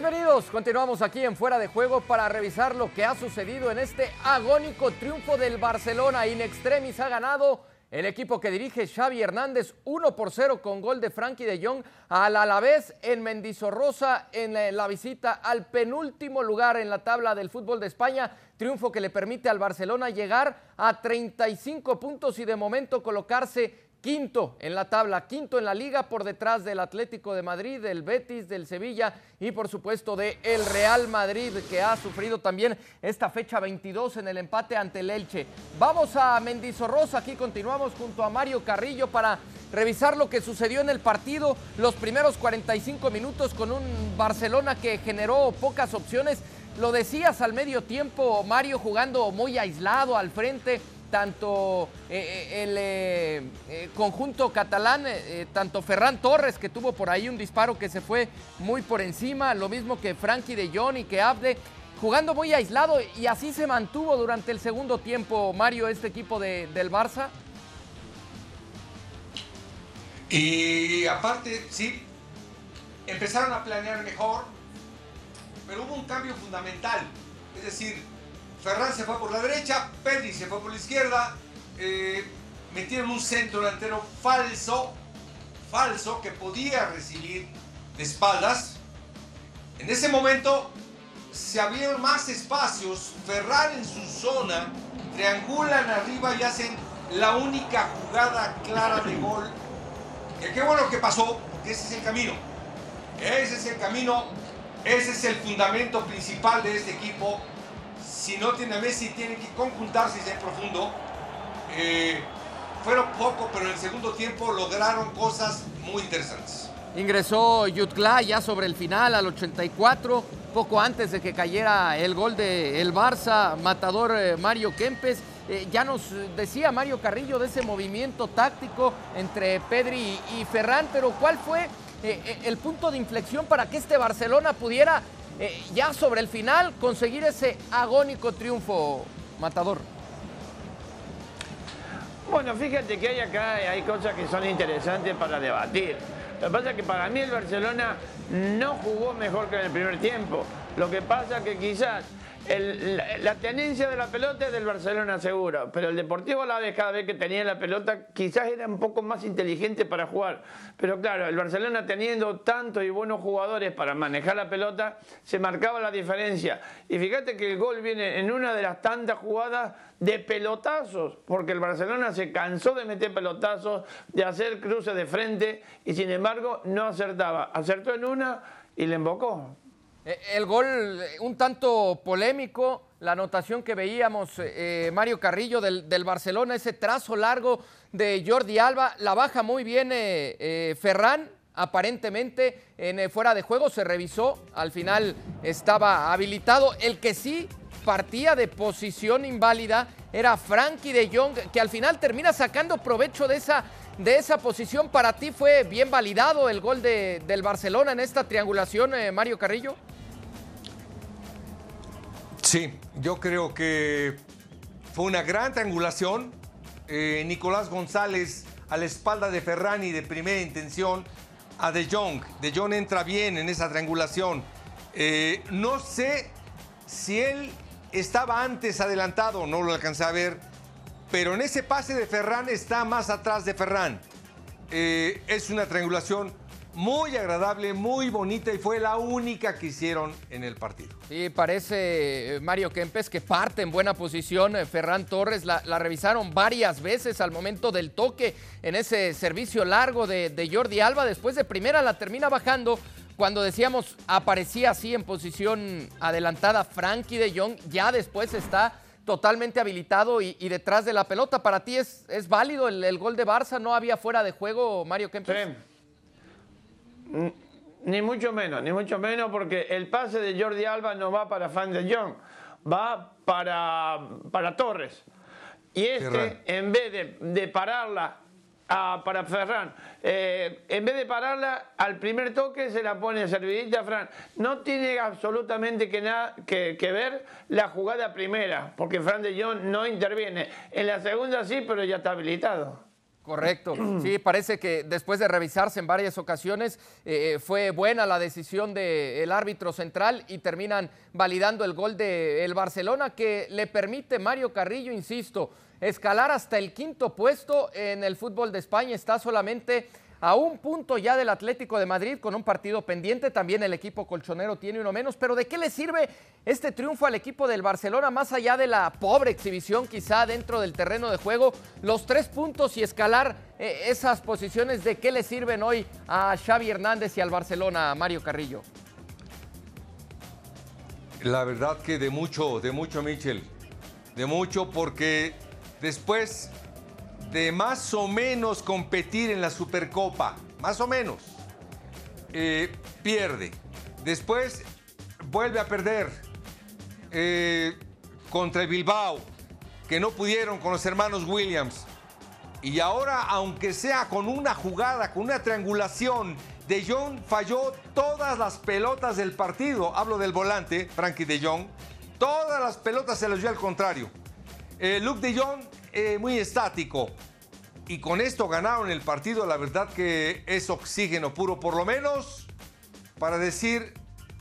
Bienvenidos, continuamos aquí en Fuera de Juego para revisar lo que ha sucedido en este agónico triunfo del Barcelona. In extremis ha ganado el equipo que dirige Xavi Hernández 1 por 0 con gol de Frankie de Jong al Alavés en Mendizorrosa en la visita al penúltimo lugar en la tabla del fútbol de España. Triunfo que le permite al Barcelona llegar a 35 puntos y de momento colocarse quinto en la tabla, quinto en la liga por detrás del Atlético de Madrid, del Betis, del Sevilla y por supuesto de el Real Madrid que ha sufrido también esta fecha 22 en el empate ante el Elche. Vamos a Mendizorrosa, aquí continuamos junto a Mario Carrillo para revisar lo que sucedió en el partido, los primeros 45 minutos con un Barcelona que generó pocas opciones. Lo decías al medio tiempo, Mario jugando muy aislado al frente, tanto eh, eh, el eh, conjunto catalán, tanto Ferran Torres, que tuvo por ahí un disparo que se fue muy por encima, lo mismo que Frankie de Jong y que Abde, jugando muy aislado y así se mantuvo durante el segundo tiempo, Mario, este equipo del Barça. Y aparte, sí, empezaron a planear mejor, pero hubo un cambio fundamental. Es decir, Ferran se fue por la derecha, Pedri se fue por la izquierda, eh, metieron un centro delantero falso, falso, que podía recibir de espaldas. En ese momento se abrieron más espacios, Ferran en su zona, triangulan arriba y hacen la única jugada clara de gol. Que qué bueno que pasó, porque ese es el camino. Ese es el camino, ese es el fundamento principal de este equipo si no tiene a Messi, tiene que conjuntarse y ser profundo. Eh, fueron poco, pero en el segundo tiempo lograron cosas muy interesantes. Ingresó Jutgla ya sobre el final al 84, poco antes de que cayera el gol de Barça, matador eh, Mario Kempes. Eh, ya nos decía Mario Carrillo de ese movimiento táctico entre Pedri y Ferran, pero ¿cuál fue el punto de inflexión para que este Barcelona pudiera eh, ya sobre el final conseguir ese agónico triunfo, Matador. Bueno, fíjate que hay acá hay cosas que son interesantes para debatir. Lo que pasa es que para mí el Barcelona no jugó mejor que en el primer tiempo. Lo que pasa es que quizás la, tenencia de la pelota es del Barcelona seguro, pero el Deportivo a cada vez que tenía la pelota quizás era un poco más inteligente para jugar. Pero claro, el Barcelona teniendo tantos y buenos jugadores para manejar la pelota, se marcaba la diferencia. Y fíjate que el gol viene en una de las tantas jugadas de pelotazos, porque el Barcelona se cansó de meter pelotazos, de hacer cruces de frente y sin embargo no acertaba. Acertó en una y le embocó. Eh, el gol eh, un tanto polémico, la anotación que veíamos eh, Mario Carrillo del, Barcelona, ese trazo largo de Jordi Alba, la baja muy bien Ferran, aparentemente en fuera de juego se revisó, al final estaba habilitado. El que sí partía de posición inválida era Frankie de Jong, que al final termina sacando provecho de esa, de esa posición. ¿Para ti fue bien validado el gol de, del Barcelona en esta triangulación, Mario Carrillo? Sí, yo creo que fue una gran triangulación. Eh, Nicolás González a la espalda de Ferrani de primera intención a De Jong. De Jong entra bien en esa triangulación. Eh, no sé si él estaba antes adelantado, no lo alcancé a ver, pero en ese pase de Ferran está más atrás de Ferran. Eh, es una triangulación muy agradable, muy bonita y fue la única que hicieron en el partido. Sí, parece eh, Mario Kempes que parte en buena posición. Eh, Ferran Torres la, revisaron varias veces al momento del toque en ese servicio largo de, Jordi Alba. Después de primera la termina bajando. Cuando decíamos aparecía así en posición adelantada Frankie de Jong, ya después está totalmente habilitado y, detrás de la pelota. ¿Para ti es, es válido el, gol de Barça? ¿No había fuera de juego Mario Kempes? Ni mucho menos, ni mucho menos, porque el pase de Jordi Alba no va para Fan de Jong, va para, para Torres. Y este, en vez de, pararla para Ferran, eh, en vez de pararla al primer toque se la pone servidita a Fran. No tiene absolutamente que, nada, que, que, ver la jugada primera, porque Fran de Jong no interviene. En la segunda sí, pero ya está habilitado. Correcto. Sí, parece que después de revisarse en varias ocasiones eh, fue buena la decisión del árbitro central y terminan validando el gol del Barcelona que le permite Mario Carrillo, insisto, escalar hasta el quinto puesto en el fútbol de España. Está solamente a un punto ya del Atlético de Madrid con un partido pendiente. También el equipo colchonero tiene uno menos. Pero ¿de qué le sirve este triunfo al equipo del Barcelona más allá de la pobre exhibición quizá dentro del terreno de juego? Los tres puntos y escalar eh, esas posiciones, ¿de qué le sirven hoy a Xavi Hernández y al Barcelona, Mario Carrillo? La verdad que de mucho, de mucho, Michel. De mucho porque después de más o menos competir en la Supercopa, más o menos, eh, pierde. Después vuelve a perder eh, contra Bilbao, que no pudieron con los hermanos Williams. Y ahora, aunque sea con una jugada, con una triangulación, De Jong falló todas las pelotas del partido. Hablo del volante, Frankie De Jong. Todas las pelotas se las dio al contrario. Eh, Luke De Jong eh, muy estático. Y con esto ganaron el partido. La verdad que es oxígeno puro, por lo menos para decir,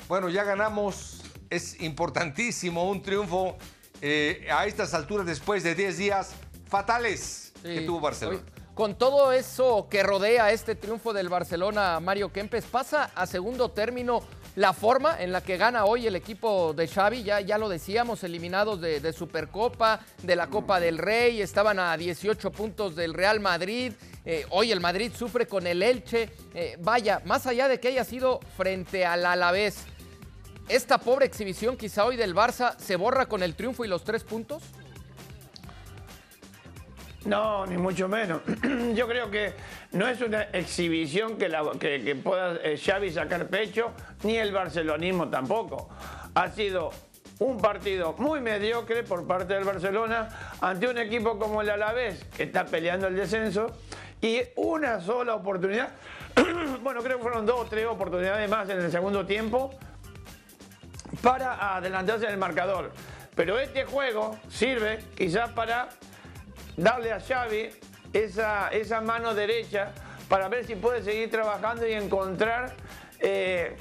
bueno, ya ganamos. Es importantísimo un triunfo eh, a estas alturas después de 10 días fatales que tuvo Barcelona. Hoy, Con todo eso que rodea este triunfo del Barcelona, Mario Kempes, pasa a segundo término la forma en la que gana hoy el equipo de Xavi, ya, ya lo decíamos, eliminados de, Supercopa, de la Copa del Rey, estaban a 18 puntos del Real Madrid, eh, hoy el Madrid sufre con el Elche, eh, vaya, más allá de que haya sido frente al Alavés, esta pobre exhibición quizá hoy del Barça se borra con el triunfo y los tres puntos. No, ni mucho menos. Yo creo que no es una exhibición que, pueda eh, Xavi sacar pecho, ni el barcelonismo tampoco. Ha sido un partido muy mediocre por parte del Barcelona ante un equipo como el Alavés, que está peleando el descenso, y una sola oportunidad. bueno, creo que fueron dos o tres oportunidades más en el segundo tiempo para adelantarse en el marcador. Pero este juego sirve quizás para darle a Xavi esa, esa mano derecha para ver si puede seguir trabajando y encontrar eh,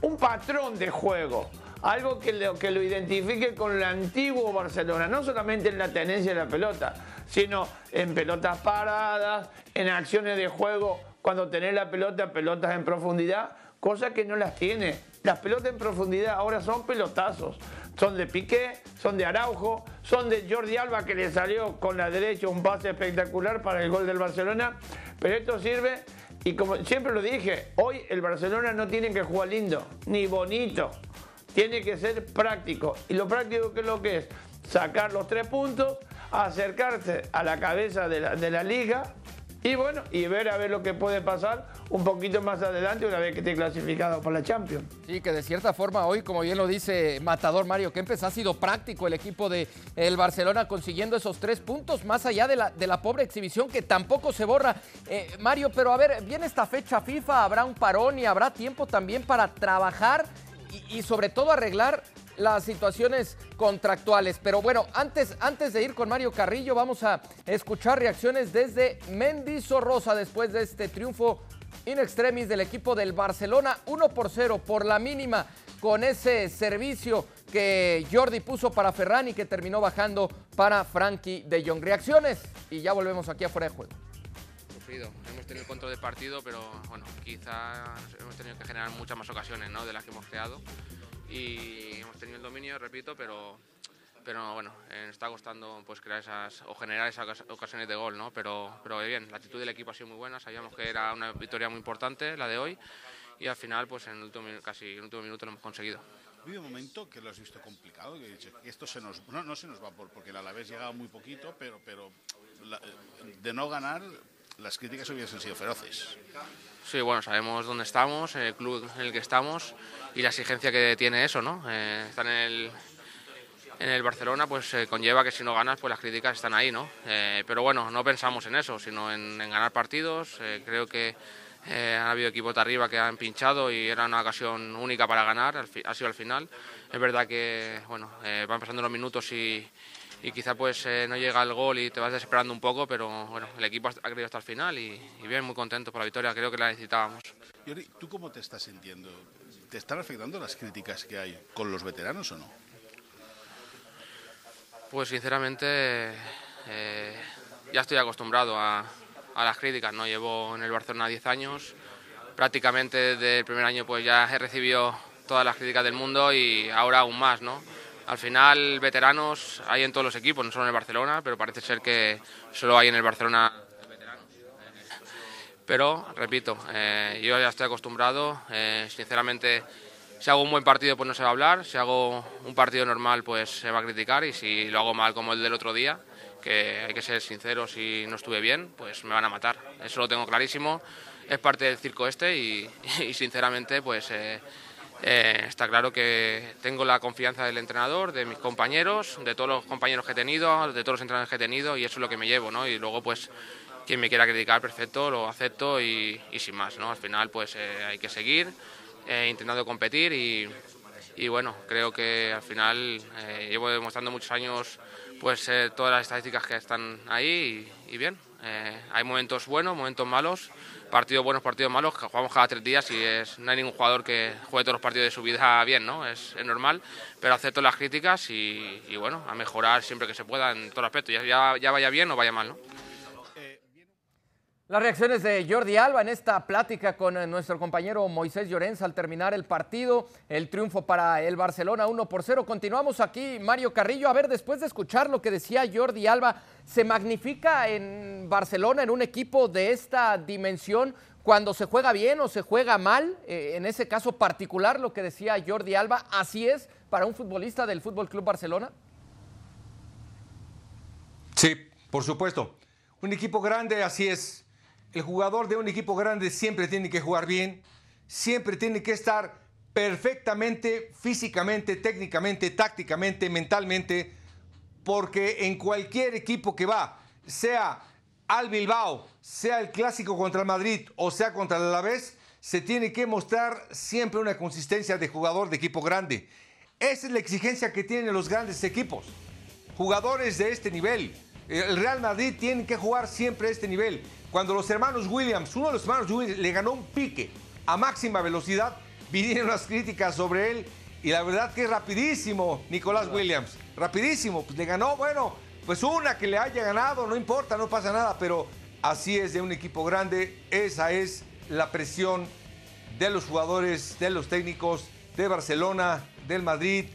un patrón de juego. Algo que lo, que lo identifique con el antiguo Barcelona, no solamente en la tenencia de la pelota, sino en pelotas paradas, en acciones de juego, cuando tenés la pelota, pelotas en profundidad, cosas que no las tiene. Las pelotas en profundidad ahora son pelotazos. Son de Piqué, son de Araujo, son de Jordi Alba que le salió con la derecha un pase espectacular para el gol del Barcelona. Pero esto sirve, y como siempre lo dije, hoy el Barcelona no tiene que jugar lindo, ni bonito. Tiene que ser práctico. Y lo práctico que es lo que es sacar los tres puntos, acercarse a la cabeza de la, de la liga y bueno, y ver a ver lo que puede pasar un poquito más adelante una vez que esté clasificado para la Champions. Sí, que de cierta forma hoy, como bien lo dice Matador Mario Kempes, ha sido práctico el equipo de el Barcelona consiguiendo esos tres puntos, más allá de la, de la pobre exhibición que tampoco se borra. Eh, Mario, pero a ver, viene esta fecha FIFA, habrá un parón y habrá tiempo también para trabajar y, y sobre todo arreglar las situaciones contractuales. Pero bueno, antes, antes de ir con Mario Carrillo, vamos a escuchar reacciones desde Mendizorrosa después de este triunfo in extremis del equipo del Barcelona, 1 por 0 por la mínima con ese servicio que Jordi puso para Ferran y que terminó bajando para Frankie de Jong. Reacciones y ya volvemos aquí afuera de juego. Hemos tenido control del partido, pero bueno, quizá hemos tenido que generar muchas más ocasiones ¿no? de las que hemos creado. Y hemos tenido el dominio, repito, pero, pero bueno, eh, está costando pues, crear esas o generar esas ocas- ocasiones de gol, ¿no? Pero, pero bien, la actitud del equipo ha sido muy buena, sabíamos que era una victoria muy importante la de hoy y al final, pues en el último, casi en el último minuto lo hemos conseguido. Vive un momento que lo has visto complicado, que dices, esto se nos, no, no se nos va por, porque el Alavés llegaba muy poquito, pero, pero la- de no ganar, las críticas hubiesen sido feroces. Sí, bueno, sabemos dónde estamos, el club en el que estamos y la exigencia que tiene eso, ¿no? Eh, estar en el, en el Barcelona, pues eh, conlleva que si no ganas, pues las críticas están ahí, ¿no? Eh, pero bueno, no pensamos en eso, sino en, en ganar partidos. Eh, creo que eh, han habido equipos de arriba que han pinchado y era una ocasión única para ganar, ha sido al final. Es verdad que, bueno, eh, van pasando los minutos y, y quizá pues eh, no llega el gol y te vas desesperando un poco, pero bueno, el equipo ha creído hasta el final y, bien, muy contento por la victoria, creo que la necesitábamos. ¿tú cómo te estás sintiendo? ¿Te están afectando las críticas que hay con los veteranos o no? Pues sinceramente eh, ya estoy acostumbrado a, a, las críticas, ¿no? Llevo en el Barcelona 10 años, prácticamente desde el primer año pues ya he recibido todas las críticas del mundo y ahora aún más, ¿no? Al final, veteranos hay en todos los equipos, no solo en el Barcelona, pero parece ser que solo hay en el Barcelona. Pero, repito, eh, yo ya estoy acostumbrado. Eh, sinceramente, si hago un buen partido, pues no se va a hablar. Si hago un partido normal, pues se va a criticar. Y si lo hago mal, como el del otro día, que hay que ser sinceros, si no estuve bien, pues me van a matar. Eso lo tengo clarísimo. Es parte del circo este y, sinceramente, pues... Eh, eh, está claro que tengo la confianza del entrenador, de mis compañeros, de todos los compañeros que he tenido, de todos los entrenadores que he tenido y eso es lo que me llevo, ¿no? Y luego, pues, quien me quiera criticar, perfecto, lo acepto y, sin más, ¿no? Al final, pues, eh, hay que seguir eh, intentando competir y, bueno, creo que al final llevo demostrando muchos años, pues, todas las estadísticas que están ahí y bien. hay momentos buenos, momentos malos partidos buenos, partidos malos, jugamos cada tres días y es, no hay ningún jugador que juegue todos los partidos de su vida bien, ¿no? Es, normal, pero acepto las críticas y, bueno, a mejorar siempre que se pueda en todo aspectos, ya, ya, ya vaya bien o vaya mal, ¿no? Las reacciones de Jordi Alba en esta plática con eh, nuestro compañero Moisés Llorens al terminar el partido, el triunfo para el Barcelona 1 por 0. Continuamos aquí, Mario Carrillo. A ver, después de escuchar lo que decía Jordi Alba, ¿se magnifica en Barcelona, en un equipo de esta dimensión, cuando se juega bien o se juega mal? Eh, en ese caso particular, lo que decía Jordi Alba, ¿así es para un futbolista del Fútbol Club Barcelona? Sí, por supuesto. Un equipo grande, así es el jugador de un equipo grande siempre tiene que jugar bien, siempre tiene que estar perfectamente, físicamente, técnicamente, tácticamente, mentalmente, porque en cualquier equipo que va, sea al Bilbao, sea el clásico contra el Madrid o sea contra el Alavés, se tiene que mostrar siempre una consistencia de jugador de equipo grande. Esa es la exigencia que tienen los grandes equipos. Jugadores de este nivel. El Real Madrid tiene que jugar siempre a este nivel. Cuando los hermanos Williams, uno de los hermanos Williams le ganó un pique a máxima velocidad, vinieron las críticas sobre él y la verdad que es rapidísimo Nicolás Williams, rapidísimo, pues le ganó, bueno, pues una que le haya ganado, no importa, no pasa nada, pero así es de un equipo grande, esa es la presión de los jugadores, de los técnicos de Barcelona, del Madrid,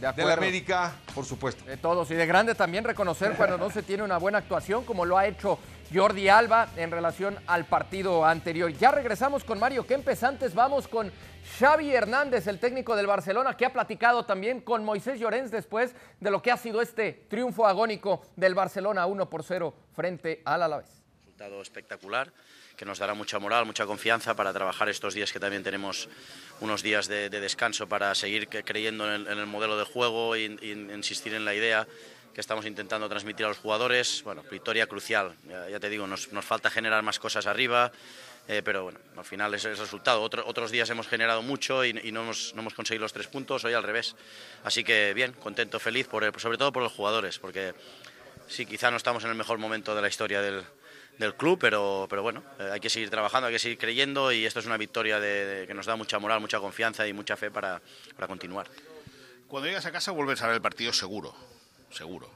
de, la América, por supuesto. De todos y de grande también reconocer cuando no se tiene una buena actuación, como lo ha hecho Jordi Alba en relación al partido anterior. Ya regresamos con Mario Kempes. Antes vamos con Xavi Hernández, el técnico del Barcelona, que ha platicado también con Moisés Llorens después de lo que ha sido este triunfo agónico del Barcelona 1 por 0 frente al Alavés. Resultado espectacular que nos dará mucha moral, mucha confianza para trabajar estos días que también tenemos unos días de, descanso para seguir creyendo en el, modelo de juego e insistir en la idea que estamos intentando transmitir a los jugadores. Bueno, victoria crucial, ya, te digo, nos, falta generar más cosas arriba, eh, pero bueno, al final es el resultado. otros días hemos generado mucho y, no, hemos, no, hemos, conseguido los tres puntos, hoy al revés. Así que bien, contento, feliz, por sobre todo por los jugadores, porque sí, quizá no estamos en el mejor momento de la historia del, del club, pero, pero bueno, eh, hay que seguir trabajando, hay que seguir creyendo y esto es una victoria de, que nos da mucha moral, mucha confianza y mucha fe para, para continuar. Cuando llegas a casa vuelves a ver el partido seguro seguro.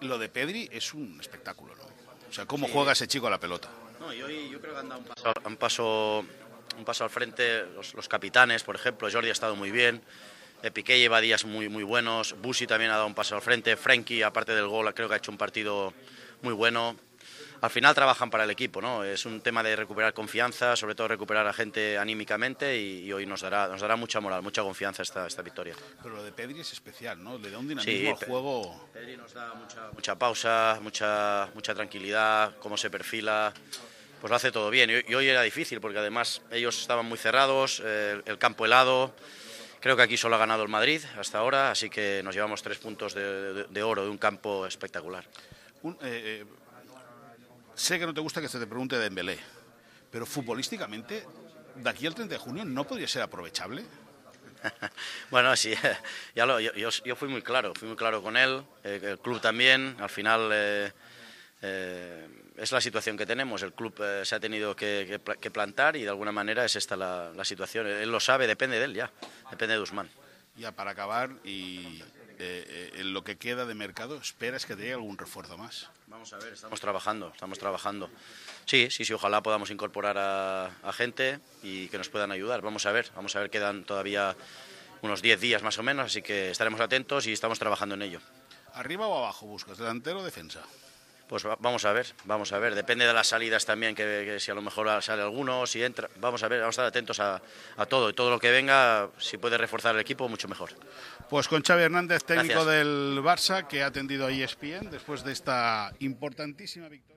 Lo de Pedri es un espectáculo, ¿no? O sea, cómo juega ese chico a la pelota. No, yo, yo creo que han dado un paso, un paso, al frente los, capitanes, por ejemplo. Jordi ha estado muy bien. Eh, Piqué lleva días muy, muy buenos. Busi también ha dado un paso al frente. Frenkie, aparte del gol, creo que ha hecho un partido muy bueno al final trabajan para el equipo, ¿no? Es un tema de recuperar confianza, sobre todo recuperar a gente anímicamente y, hoy nos dará, nos dará mucha moral, mucha confianza esta, esta victoria. Pero lo de Pedri es especial, ¿no? Le da un dinamismo al juego. Pedri nos da mucha, mucha pausa, mucha, mucha tranquilidad, cómo se perfila pues lo hace todo bien. Y, hoy era difícil porque además ellos estaban muy cerrados, eh, el campo helado. Creo que aquí solo ha ganado el Madrid hasta ahora, así que nos llevamos tres puntos de, oro de un campo espectacular. Un, eh, eh, Sé que no te gusta que se te pregunte de Dembélé, pero futbolísticamente, de aquí al 30 de junio, ¿no podría ser aprovechable? bueno, sí, ya lo, yo, yo, fui muy claro, fui muy claro con él, eh, el club también, al final eh, eh, es la situación que tenemos, el club se ha tenido que, plantar y de alguna manera es esta la, la, situación, él lo sabe, depende de él ya, depende de Usman. Ya para acabar, y en lo que queda de mercado, ¿esperas que te llegue algún refuerzo más? Vamos a ver, estamos trabajando, estamos trabajando. Sí, sí, sí, ojalá podamos incorporar a, gente y que nos puedan ayudar. Vamos a ver, vamos a ver, quedan todavía unos 10 días más o menos, así que estaremos atentos y estamos trabajando en ello. ¿Arriba o abajo buscas? ¿Delantero o defensa? Pues vamos a ver, vamos a ver. Depende de las salidas también, que, si a lo mejor sale alguno, si entra. Vamos a ver, vamos a estar atentos a, todo. Y todo lo que venga, si puede reforzar el equipo, mucho mejor. Pues con Xavi Hernández, técnico del Barça, que ha atendido a ESPN después de esta importantísima victoria.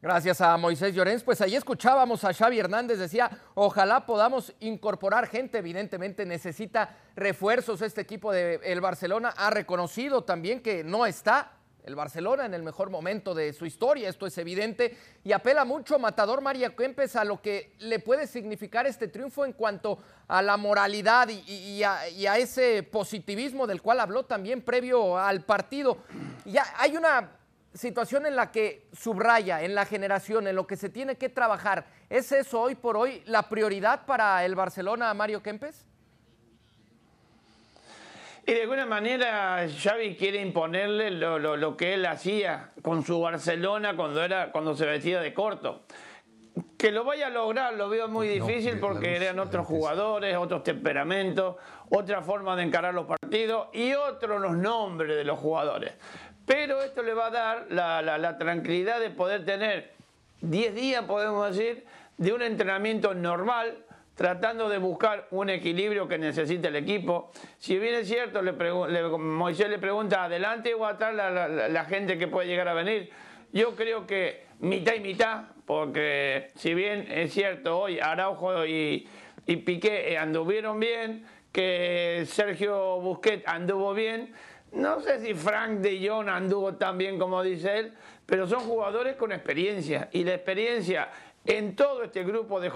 Gracias a Moisés Llorens. Pues ahí escuchábamos a Xavi Hernández, decía, ojalá podamos incorporar gente, evidentemente necesita refuerzos este equipo del Barcelona. Ha reconocido también que no está el Barcelona en el mejor momento de su historia, esto es evidente, y apela mucho Matador María Kempes a lo que le puede significar este triunfo en cuanto a la moralidad y, a, ese positivismo del cual habló también previo al partido. Ya hay una situación en la que subraya, en la generación, en lo que se tiene que trabajar. ¿Es eso hoy por hoy la prioridad para el Barcelona, Mario Kempes? Y de alguna manera Xavi quiere imponerle lo, que él hacía con su Barcelona cuando, era, cuando se vestía de corto. Que lo vaya a lograr lo veo muy difícil porque eran otros jugadores, otros temperamentos, otra forma de encarar los partidos y otros los nombres de los jugadores. Pero esto le va a dar la, la tranquilidad de poder tener 10 días, podemos decir, de un entrenamiento normal tratando de buscar un equilibrio que necesita el equipo. Si bien es cierto, le Moisés le pregunta adelante o atrás la, gente que puede llegar a venir. Yo creo que mitad y mitad, porque si bien es cierto, hoy Araujo y, y Piqué eh, anduvieron bien, que Sergio Busquets anduvo bien, no sé si Frank de Jong anduvo tan bien como dice él, pero son jugadores con experiencia y la experiencia en todo este grupo de,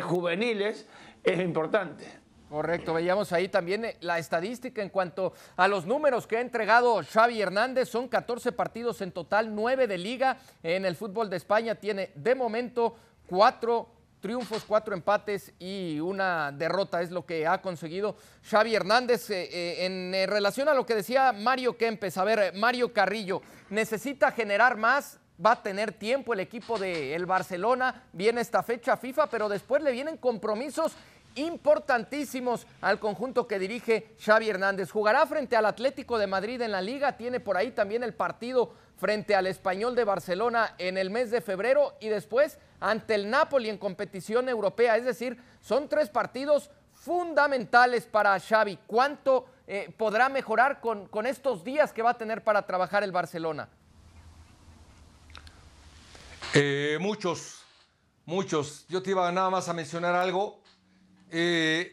juveniles es importante. Correcto, veíamos ahí también eh, la estadística en cuanto a los números que ha entregado Xavi Hernández. Son 14 partidos en total, 9 de liga en el fútbol de España. Tiene de momento 4 triunfos, 4 empates y una derrota es lo que ha conseguido Xavi Hernández. Eh, eh, en relación a lo que decía Mario Kempes, a ver, Mario Carrillo, necesita generar más va a tener tiempo el equipo del el Barcelona, viene esta fecha FIFA, pero después le vienen compromisos importantísimos al conjunto que dirige Xavi Hernández. Jugará frente al Atlético de Madrid en la liga, tiene por ahí también el partido frente al Español de Barcelona en el mes de febrero y después ante el Napoli en competición europea. Es decir, son tres partidos fundamentales para Xavi. ¿Cuánto eh, podrá mejorar con, con estos días que va a tener para trabajar el Barcelona? Eh, muchos, muchos. Yo te iba nada más a mencionar algo. Eh,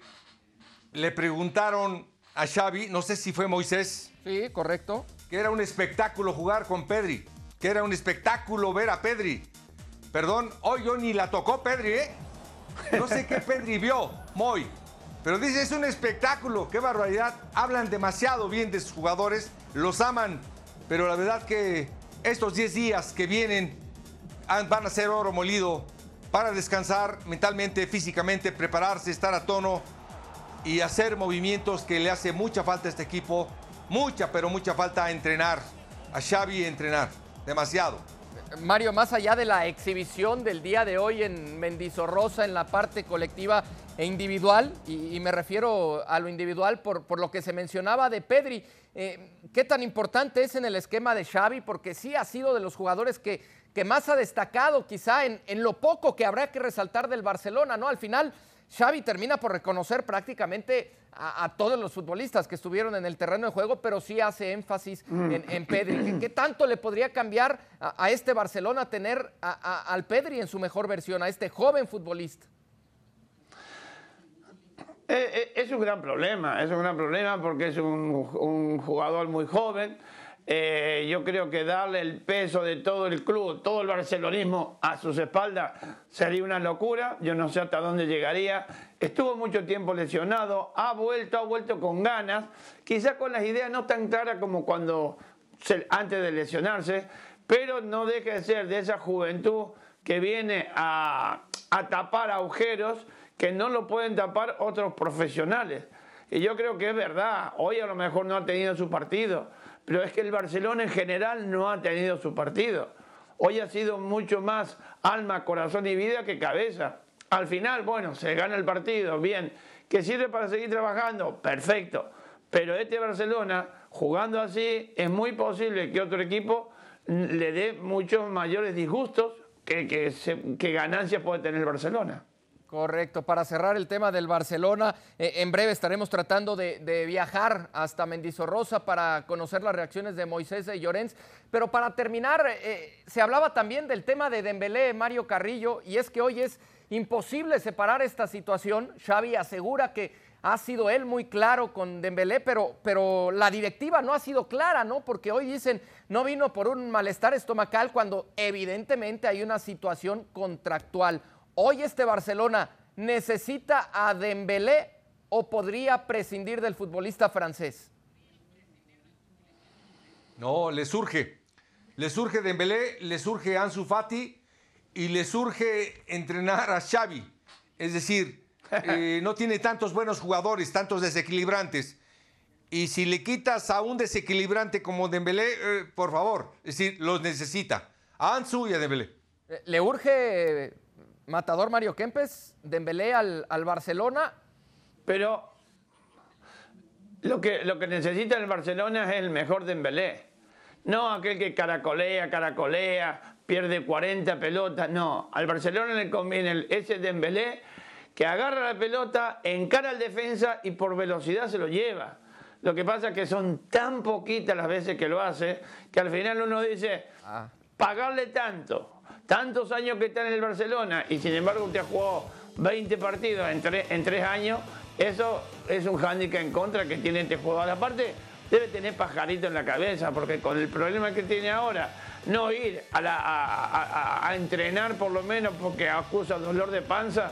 le preguntaron a Xavi, no sé si fue Moisés. Sí, correcto. Que era un espectáculo jugar con Pedri. Que era un espectáculo ver a Pedri. Perdón, hoy yo ni la tocó Pedri, ¿eh? No sé qué Pedri vio, Moy. Pero dice, es un espectáculo, qué barbaridad. Hablan demasiado bien de sus jugadores, los aman. Pero la verdad que estos 10 días que vienen van a ser oro molido para descansar mentalmente, físicamente, prepararse, estar a tono y hacer movimientos que le hace mucha falta a este equipo, mucha, pero mucha falta a entrenar, a Xavi entrenar, demasiado. Mario, más allá de la exhibición del día de hoy en Mendizorrosa, en la parte colectiva e individual, y, me refiero a lo individual por, por, lo que se mencionaba de Pedri, eh, ¿qué tan importante es en el esquema de Xavi? Porque sí ha sido de los jugadores que que más ha destacado quizá en, lo poco que habrá que resaltar del Barcelona, ¿no? Al final, Xavi termina por reconocer prácticamente a, todos los futbolistas que estuvieron en el terreno de juego, pero sí hace énfasis en, Pedri. ¿Qué, tanto le podría cambiar a, este Barcelona tener al Pedri en su mejor versión, a este joven futbolista? Eh, eh, es un gran problema, es un gran problema porque es un, un jugador muy joven Eh, yo creo que darle el peso de todo el club, todo el barcelonismo a sus espaldas sería una locura. Yo no sé hasta dónde llegaría. Estuvo mucho tiempo lesionado, ha vuelto, ha vuelto con ganas, quizás con las ideas no tan claras como cuando antes de lesionarse, pero no deja de ser de esa juventud que viene a, a tapar agujeros que no lo pueden tapar otros profesionales. Y yo creo que es verdad, hoy a lo mejor no ha tenido su partido, pero es que el Barcelona en general no ha tenido su partido. Hoy ha sido mucho más alma, corazón y vida que cabeza. Al final, bueno, se gana el partido, bien. ¿Que sirve para seguir trabajando? Perfecto. Pero este Barcelona, jugando así, es muy posible que otro equipo le dé muchos mayores disgustos que, que ganancias puede tener el Barcelona. Correcto. Para cerrar el tema del Barcelona, eh, en breve estaremos tratando de, viajar hasta Mendizorrosa para conocer las reacciones de Moisés y Llorens. Pero para terminar, eh, se hablaba también del tema de Dembélé, Mario Carrillo, y es que hoy es imposible separar esta situación. Xavi asegura que ha sido él muy claro con Dembélé, pero, pero la directiva no ha sido clara, ¿no? Porque hoy dicen, no vino por un malestar estomacal cuando evidentemente hay una situación contractual. Hoy este Barcelona necesita a Dembélé o podría prescindir del futbolista francés. No, le surge. Le surge Dembélé, le surge Ansu Fati y le surge entrenar a Xavi. Es decir, eh, no tiene tantos buenos jugadores, tantos desequilibrantes. Y si le quitas a un desequilibrante como Dembélé, eh, por favor, es decir, los necesita. A Ansu y a Dembélé. Eh, le urge matador Mario Kempes, Dembélé al, al Barcelona. Pero lo que, lo que necesita el Barcelona es el mejor Dembélé. No aquel que caracolea, caracolea, pierde 40 pelotas. No, al Barcelona le conviene ese Dembélé que agarra la pelota, encara al defensa y por velocidad se lo lleva. Lo que pasa es que son tan poquitas las veces que lo hace que al final uno dice, ah. pagarle tanto tantos años que está en el Barcelona y sin embargo usted ha jugado 20 partidos en, en tres años, eso es un hándicap en contra que tiene este jugador. Aparte, debe tener pajarito en la cabeza, porque con el problema que tiene ahora, no ir a, entrenar por lo menos porque acusa dolor de panza,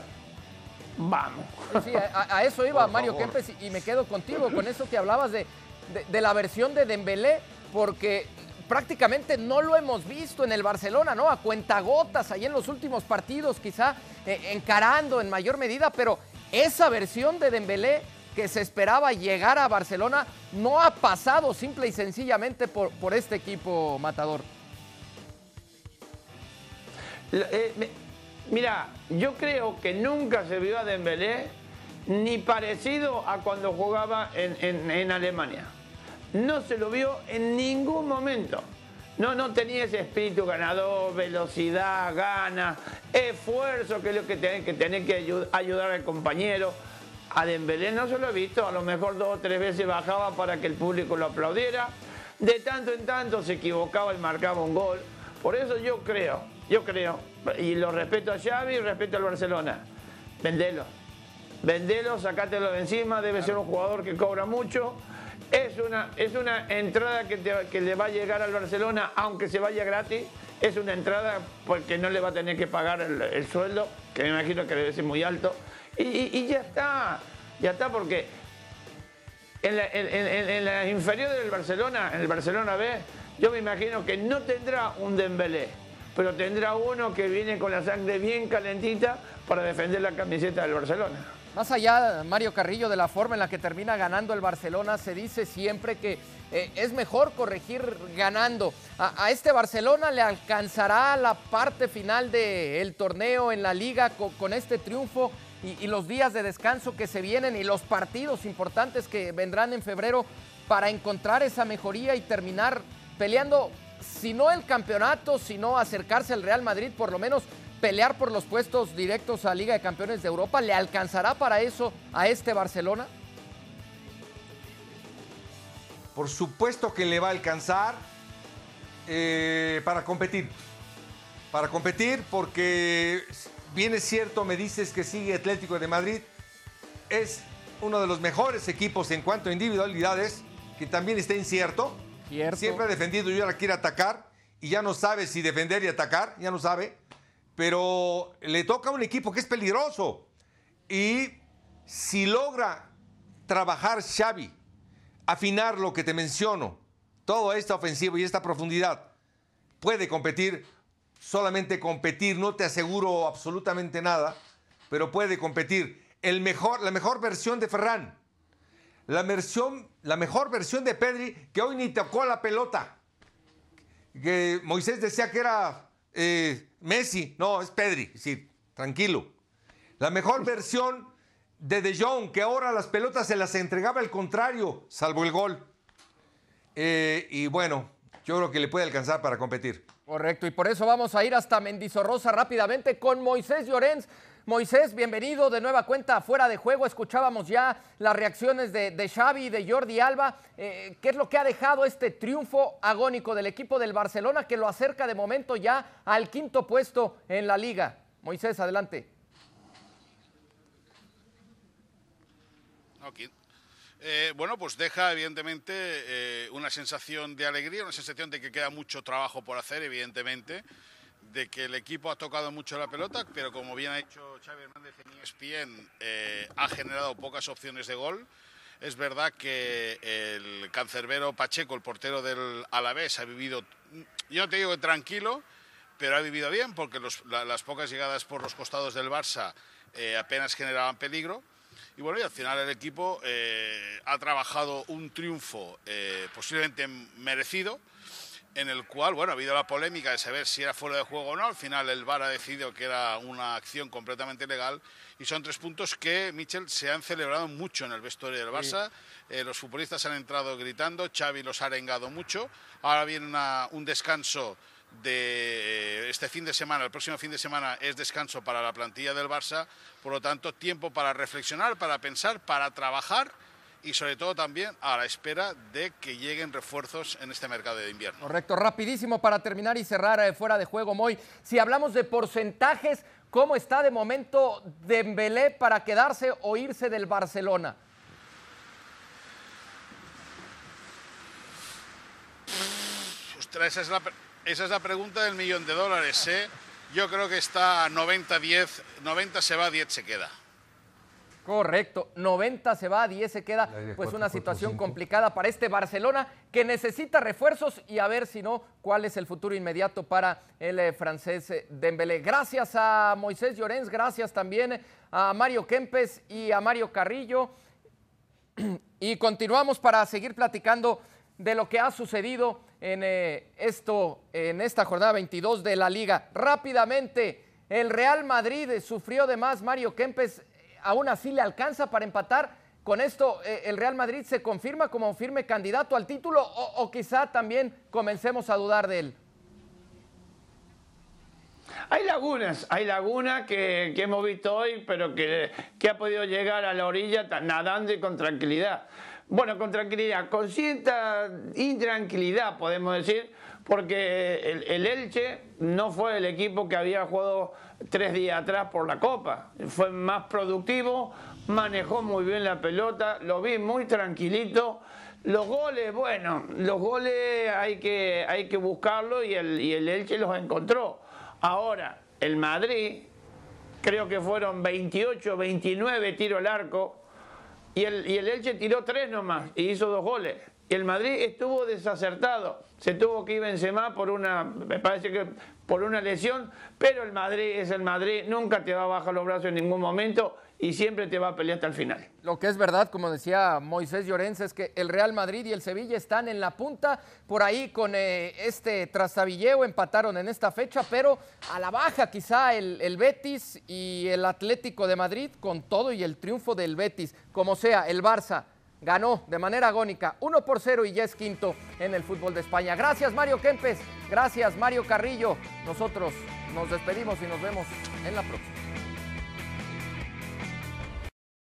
vamos. Sí, a, eso iba Mario Kempes y me quedo contigo con eso que hablabas de, de, de la versión de Dembélé, porque prácticamente no lo hemos visto en el Barcelona, ¿no? A cuentagotas, ahí en los últimos partidos, quizá eh, encarando en mayor medida, pero esa versión de Dembélé que se esperaba llegar a Barcelona no ha pasado simple y sencillamente por, por este equipo matador. Eh, mira, yo creo que nunca se vio a Dembélé ni parecido a cuando jugaba en, en Alemania no se lo vio en ningún momento. No, no tenía ese espíritu ganador, velocidad, ganas, esfuerzo, que es lo que tiene que, tener que ayudar al compañero. A Dembélé no se lo he visto, a lo mejor dos o tres veces bajaba para que el público lo aplaudiera. De tanto en tanto se equivocaba y marcaba un gol. Por eso yo creo, yo creo, y lo respeto a Xavi y respeto al Barcelona, vendelo. Vendelo, sacátelo de encima, debe ser un jugador que cobra mucho es una, es una entrada que, que, le va a llegar al Barcelona, aunque se vaya gratis. Es una entrada porque no le va a tener que pagar el, sueldo, que me imagino que debe ser muy alto. Y, ya está, ya está, porque en la, en, inferior del Barcelona, en el Barcelona B, yo me imagino que no tendrá un Dembélé, pero tendrá uno que viene con la sangre bien calentita para defender la camiseta del Barcelona. Más allá, Mario Carrillo, de la forma en la que termina ganando el Barcelona, se dice siempre que eh, es mejor corregir ganando. A, este Barcelona le alcanzará la parte final del torneo en la liga con, este triunfo y, los días de descanso que se vienen y los partidos importantes que vendrán en febrero para encontrar esa mejoría y terminar peleando, si no el campeonato, sino acercarse al Real Madrid, por lo menos pelear por los puestos directos a Liga de Campeones de Europa? ¿Le alcanzará para eso a este Barcelona? Por supuesto que le va a alcanzar eh, para competir. Para competir porque bien es cierto, me dices que sigue Atlético de Madrid. Es uno de los mejores equipos en cuanto a individualidades, que también está incierto. Siempre ha defendido y ahora quiere atacar y ya no sabe si defender y atacar, ya no sabe. Pero le toca a un equipo que es peligroso. Y si logra trabajar Xavi, afinar lo que te menciono, toda esta ofensiva y esta profundidad, puede competir, solamente competir, no te aseguro absolutamente nada, pero puede competir. El mejor, la mejor versión de Ferran, la, versión, la mejor versión de Pedri, que hoy ni tocó la pelota. Que Moisés decía que era eh, Messi, no, es Pedri, sí, tranquilo. La mejor versión de De Jong, que ahora las pelotas se las entregaba al contrario, salvo el gol. Eh, y bueno, yo creo que le puede alcanzar para competir. Correcto, y por eso vamos a ir hasta Mendizorrosa rápidamente con Moisés Llorens. Moisés, bienvenido de nueva cuenta fuera de juego. Escuchábamos ya las reacciones de, Xavi y de Jordi Alba. Eh, ¿Qué es lo que ha dejado este triunfo agónico del equipo del Barcelona que lo acerca de momento ya al quinto puesto en la liga? Moisés, adelante. Eh, bueno, pues deja evidentemente eh, una sensación de alegría, una sensación de que queda mucho trabajo por hacer, evidentemente, de que el equipo ha tocado mucho la pelota, pero como bien ha dicho Xavi Hernández en ESPN, eh, ha generado pocas opciones de gol. Es verdad que el cancerbero Pacheco, el portero del Alavés, ha vivido, yo no te digo que tranquilo, pero ha vivido bien porque las pocas llegadas por los costados del Barça apenas generaban peligro. Y bueno, y al final el equipo eh, ha trabajado un triunfo eh, posiblemente merecido, en el cual, bueno, ha habido la polémica de saber si era fuera de juego o no. Al final el VAR ha decidido que era una acción completamente legal y son tres puntos que, Michel, se han celebrado mucho en el vestuario del Barça. Eh, los futbolistas han entrado gritando, Xavi los ha arengado mucho. Ahora viene un descanso de este fin de semana, el próximo fin de semana es descanso para la plantilla del Barça, por lo tanto tiempo para reflexionar, para pensar, para trabajar y sobre todo también a la espera de que lleguen refuerzos en este mercado de invierno. Correcto, rapidísimo para terminar y cerrar eh, fuera de juego, Moy. Si hablamos de porcentajes, ¿cómo está de momento Dembélé para quedarse o irse del Barcelona? Ostras, esa es la, esa es la pregunta del millón de dólares. ¿eh? Yo creo que está 90-10, 90 se va, 10 se queda. Correcto, 90 se va, 10 se queda. Pues una situación complicada para este Barcelona que necesita refuerzos y a ver si no, cuál es el futuro inmediato para el eh, francés eh, Dembélé. Gracias a Moisés Llorens, gracias también a Mario Kempes y a Mario Carrillo. Y continuamos para seguir platicando de lo que ha sucedido en, eh, esto, en esta jornada 22 de la liga. Rápidamente, el Real Madrid sufrió de más Mario Kempes, aún así le alcanza para empatar. Con esto, eh, ¿el Real Madrid se confirma como firme candidato al título o, quizá también comencemos a dudar de él? Hay lagunas, hay lagunas que, hemos visto hoy, pero que ha podido llegar a la orilla nadando y con tranquilidad. Bueno, con tranquilidad, con cierta intranquilidad podemos decir, porque el, Elche no fue el equipo que había jugado tres días atrás por la Copa. Fue más productivo, manejó muy bien la pelota, lo vi muy tranquilito. Los goles, bueno, los goles hay que, hay que buscarlos y el, Elche los encontró. Ahora, el Madrid, creo que fueron 28, 29 tiros al arco, y el, y el Elche tiró tres nomás y hizo dos goles. El Madrid estuvo desacertado. Se tuvo que ir Benzema por una, me parece que por una lesión, pero el Madrid es el Madrid, nunca te va a bajar los brazos en ningún momento y siempre te va a pelear hasta el final. Lo que es verdad, como decía Moisés Llorens, es que el Real Madrid y el Sevilla están en la punta, por ahí con eh, este trastabilleo empataron en esta fecha, pero a la baja quizá el Betis y el Atlético de Madrid con todo y el triunfo del Betis, como sea, el Barça ganó de manera agónica 1 por 0 y ya es quinto en el fútbol de España. Gracias Mario Kempes, gracias Mario Carrillo. Nosotros nos despedimos y nos vemos en la próxima.